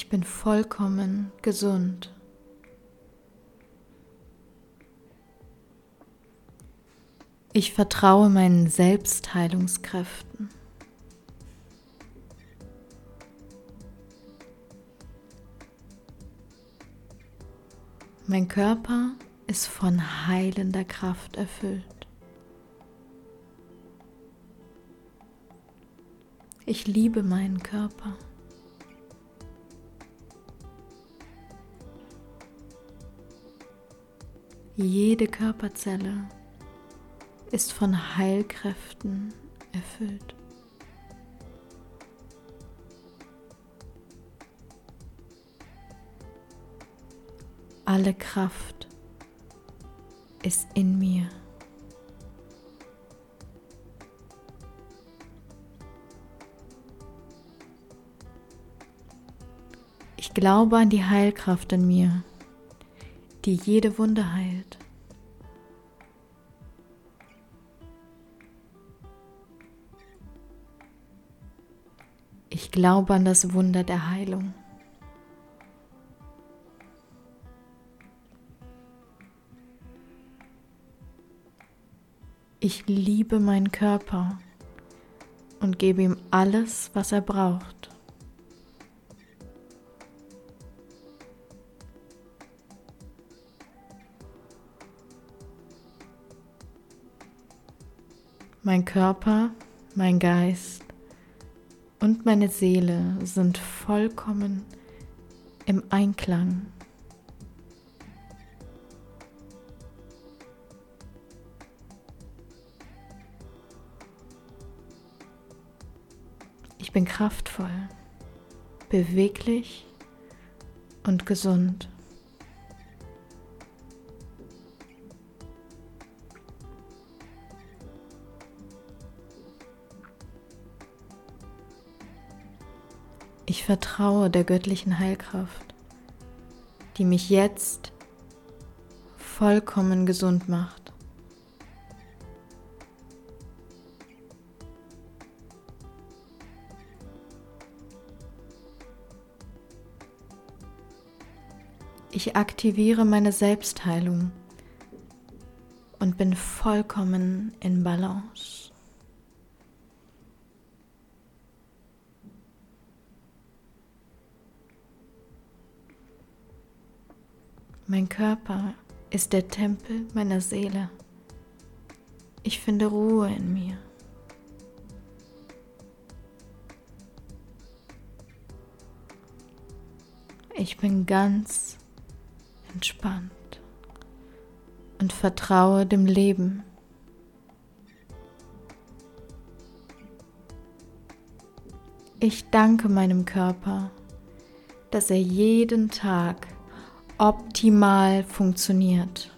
Ich bin vollkommen gesund. Ich vertraue meinen Selbstheilungskräften. Mein Körper ist von heilender Kraft erfüllt. Ich liebe meinen Körper. Jede Körperzelle ist von Heilkräften erfüllt. Alle Kraft ist in mir. Ich glaube an die Heilkraft in mir, die jede Wunde heilt. Ich glaube an das Wunder der Heilung. Ich liebe meinen Körper und gebe ihm alles, was er braucht. Mein Körper, mein Geist und meine Seele sind vollkommen im Einklang Ich bin kraftvoll, beweglich und gesund. Ich vertraue der göttlichen Heilkraft, die mich jetzt vollkommen gesund macht. Ich aktiviere meine Selbstheilung und bin vollkommen in Balance. Mein Körper ist der Tempel meiner Seele. Ich finde Ruhe in mir. Ich bin ganz entspannt und vertraue dem Leben. Ich danke meinem Körper, dass er jeden Tag optimal funktioniert.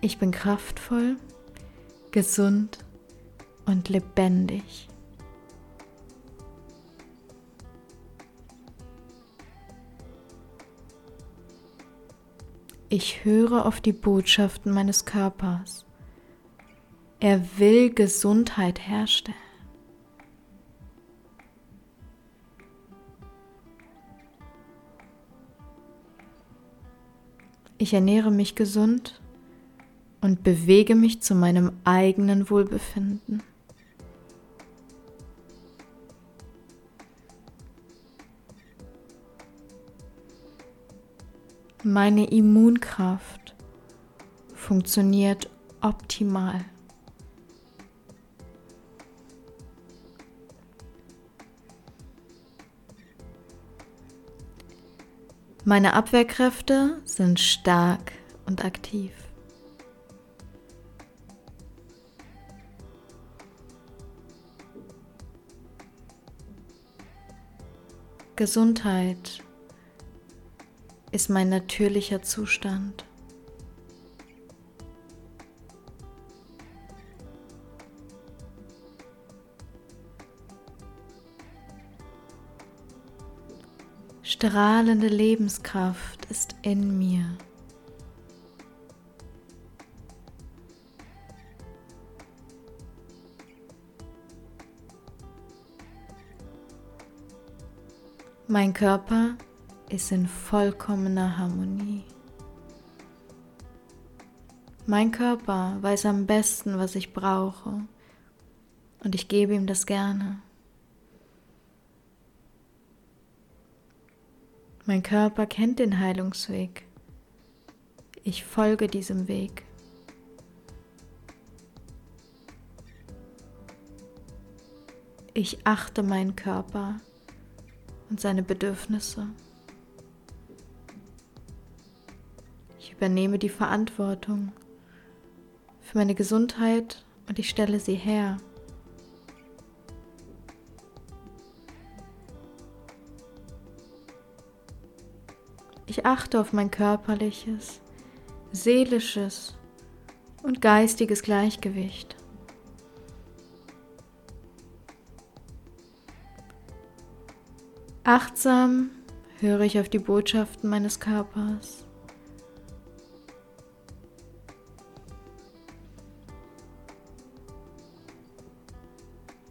Ich bin kraftvoll, gesund und lebendig. Ich höre auf die Botschaften meines Körpers. Er will Gesundheit herstellen. Ich ernähre mich gesund und bewege mich zu meinem eigenen Wohlbefinden. Meine Immunkraft funktioniert optimal. Meine Abwehrkräfte sind stark und aktiv. Gesundheit ist mein natürlicher Zustand. Strahlende Lebenskraft ist in mir. Mein Körper ist in vollkommener Harmonie. Mein Körper weiß am besten, was ich brauche, und ich gebe ihm das gerne. Mein Körper kennt den Heilungsweg. Ich folge diesem Weg. Ich achte meinen Körper und seine Bedürfnisse. Übernehme die Verantwortung für meine Gesundheit und ich stelle sie her. Ich achte auf mein körperliches, seelisches und geistiges Gleichgewicht. Achtsam höre ich auf die Botschaften meines Körpers.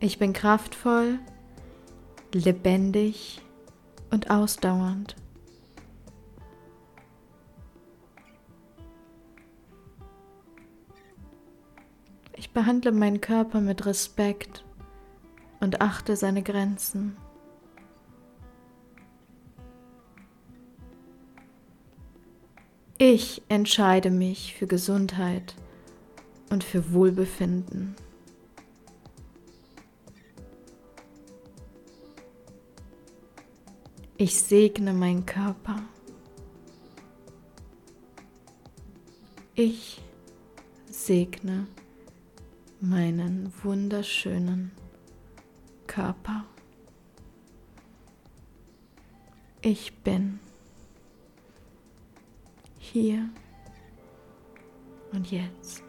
Ich bin kraftvoll, lebendig und ausdauernd. Ich behandle meinen Körper mit Respekt und achte seine Grenzen. Ich entscheide mich für Gesundheit und für Wohlbefinden. Ich segne meinen Körper. Ich segne meinen wunderschönen Körper. Ich bin hier und jetzt.